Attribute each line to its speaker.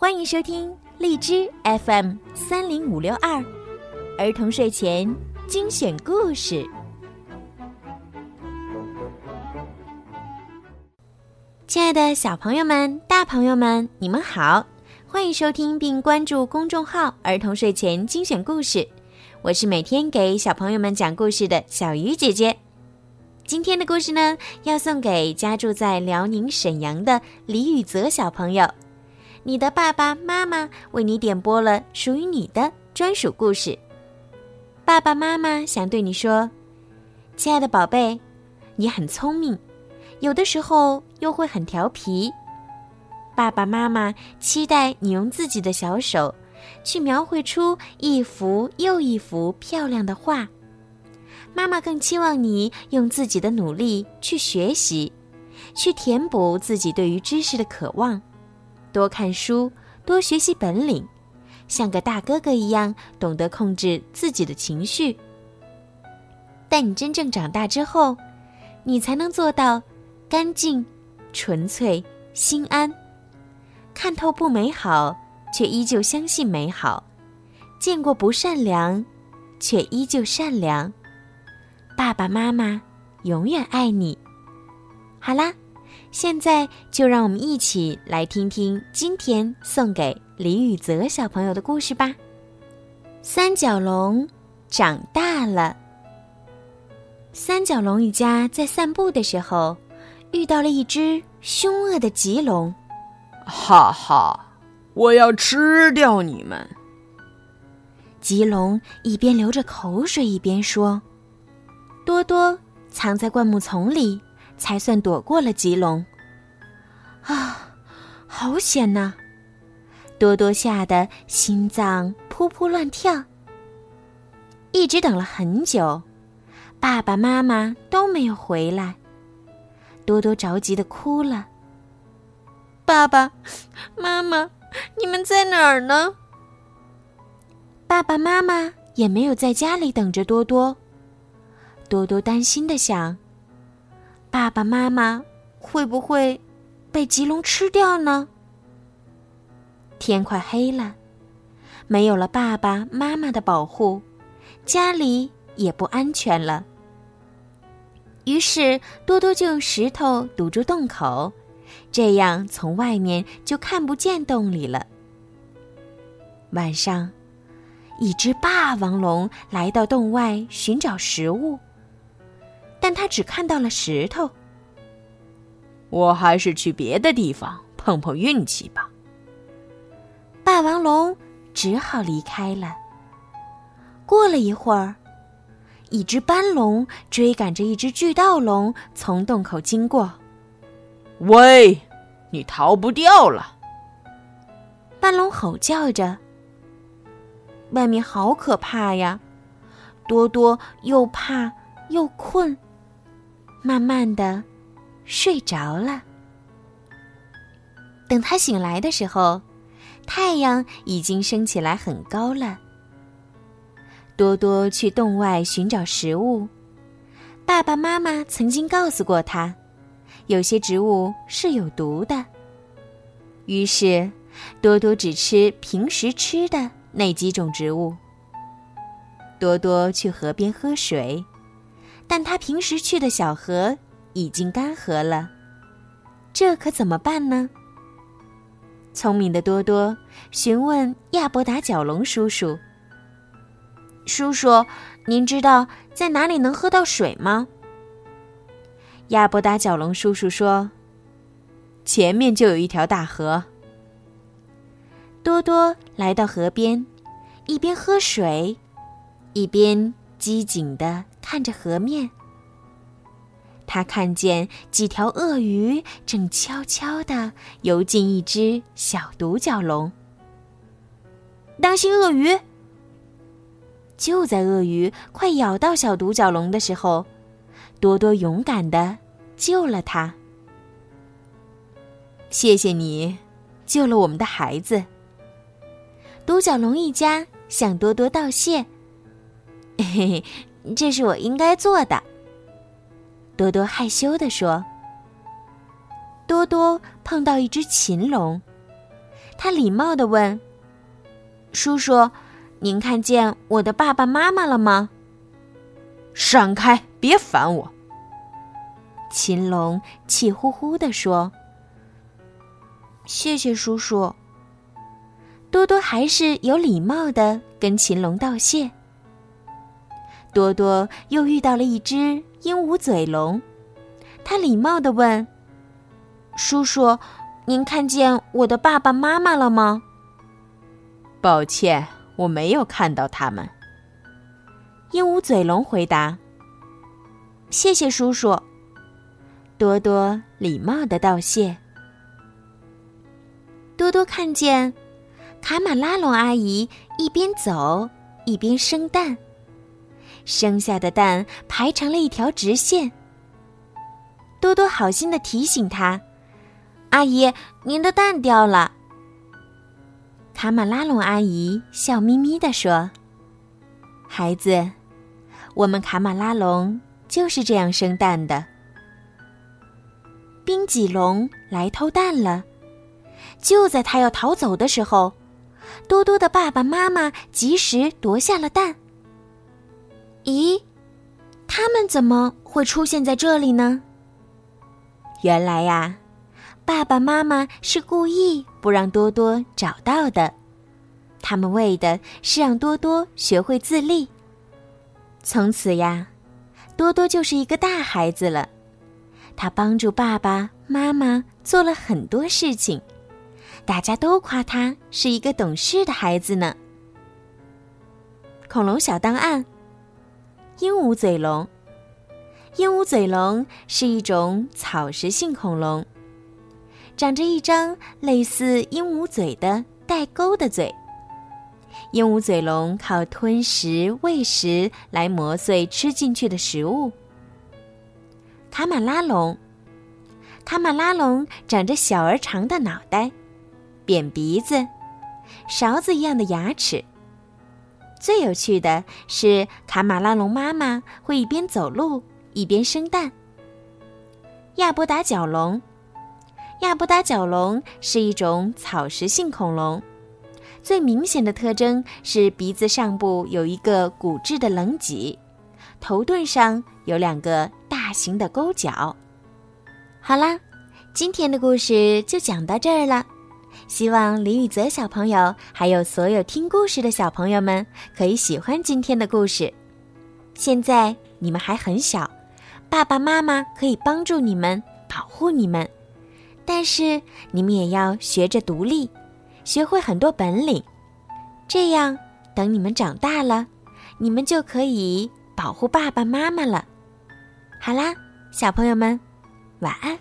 Speaker 1: 欢迎收听荔枝 FM 三零五六二儿童睡前精选故事。亲爱的小朋友们、大朋友们，你们好！欢迎收听并关注公众号“儿童睡前精选故事”，我是每天给小朋友们讲故事的小鱼姐姐。今天的故事呢，要送给家住在辽宁沈阳的李雨泽小朋友。你的爸爸妈妈为你点播了属于你的专属故事。爸爸妈妈想对你说：“亲爱的宝贝，你很聪明，有的时候又会很调皮。爸爸妈妈期待你用自己的小手，去描绘出一幅又一幅漂亮的画。妈妈更期望你用自己的努力去学习，去填补自己对于知识的渴望。”多看书，多学习本领，像个大哥哥一样懂得控制自己的情绪。但你真正长大之后，你才能做到干净、纯粹、心安，看透不美好，却依旧相信美好；见过不善良，却依旧善良。爸爸妈妈永远爱你。好啦。现在就让我们一起来听听今天送给李宇泽小朋友的故事吧。三角龙长大了。三角龙一家在散步的时候，遇到了一只凶恶的棘龙。
Speaker 2: 哈哈，我要吃掉你们！
Speaker 1: 棘龙一边流着口水，一边说：“多多藏在灌木丛里。”才算躲过了棘龙。啊，好险呐！多多吓得心脏扑扑乱跳。一直等了很久，爸爸妈妈都没有回来，多多着急的哭了。爸爸妈妈，你们在哪儿呢？爸爸妈妈也没有在家里等着多多。多多担心的想。爸爸妈妈会不会被棘龙吃掉呢？天快黑了，没有了爸爸妈妈的保护，家里也不安全了。于是多多就用石头堵住洞口，这样从外面就看不见洞里了。晚上，一只霸王龙来到洞外寻找食物。但他只看到了石头。
Speaker 2: 我还是去别的地方碰碰运气吧。
Speaker 1: 霸王龙只好离开了。过了一会儿，一只斑龙追赶着一只巨盗龙从洞口经过。
Speaker 2: 喂，你逃不掉了！
Speaker 1: 斑龙吼叫着。外面好可怕呀！多多又怕又困。慢慢的，睡着了。等他醒来的时候，太阳已经升起来很高了。多多去洞外寻找食物，爸爸妈妈曾经告诉过他，有些植物是有毒的。于是，多多只吃平时吃的那几种植物。多多去河边喝水。但他平时去的小河已经干涸了，这可怎么办呢？聪明的多多询问亚伯达角龙叔叔：“叔叔，您知道在哪里能喝到水吗？”亚伯达角龙叔叔说：“
Speaker 2: 前面就有一条大河。”
Speaker 1: 多多来到河边，一边喝水，一边机警的。看着河面，他看见几条鳄鱼正悄悄地游进一只小独角龙。当心鳄鱼！就在鳄鱼快咬到小独角龙的时候，多多勇敢的救了它。
Speaker 2: 谢谢你，救了我们的孩子。
Speaker 1: 独角龙一家向多多道谢。嘿嘿。这是我应该做的。多多害羞地说。多多碰到一只禽龙，他礼貌地问：“叔叔，您看见我的爸爸妈妈了吗？”
Speaker 2: 闪开，别烦我！
Speaker 1: 秦龙气呼呼地说：“谢谢叔叔。”多多还是有礼貌的跟秦龙道谢。多多又遇到了一只鹦鹉嘴龙，他礼貌的问：“叔叔，您看见我的爸爸妈妈了吗？”
Speaker 2: 抱歉，我没有看到他们。
Speaker 1: 鹦鹉嘴龙回答：“谢谢叔叔。”多多礼貌的道谢。多多看见卡马拉龙阿姨一边走一边生蛋，生下的蛋排成了一条直线。多多好心的提醒他：“阿姨，您的蛋掉了。”卡马拉龙阿姨笑眯眯的说：“孩子，我们卡马拉龙就是这样生蛋的。”冰脊龙来偷蛋了，就在他要逃走的时候，多多的爸爸妈妈及时夺下了蛋。咦，他们怎么会出现在这里呢？原来呀，爸爸妈妈是故意不让多多找到的，他们为的是让多多学会自立。从此呀，多多就是一个大孩子了。他帮助爸爸妈妈做了很多事情，大家都夸他是一个懂事的孩子呢。恐龙小档案：鹦鹉嘴龙。鹦鹉嘴龙是一种草食性恐龙，长着一张类似鹦鹉嘴的带钩的嘴。鹦鹉嘴龙靠吞食、喂食来磨碎吃进去的食物。卡马拉龙，卡马拉龙长着小而长的脑袋，扁鼻子，勺子一样的牙齿。最有趣的是，卡马拉龙妈妈会一边走路一边生蛋。亚伯达角龙，亚伯达角龙是一种草食性恐龙，最明显的特征是鼻子上部有一个骨质的棱脊，头盾上有两个。大型的钩角。好啦，今天的故事就讲到这儿了。希望李雨泽小朋友还有所有听故事的小朋友们可以喜欢今天的故事。现在你们还很小，爸爸妈妈可以帮助你们保护你们，但是你们也要学着独立，学会很多本领。这样，等你们长大了，你们就可以保护爸爸妈妈了。好啦，小朋友们，晚安。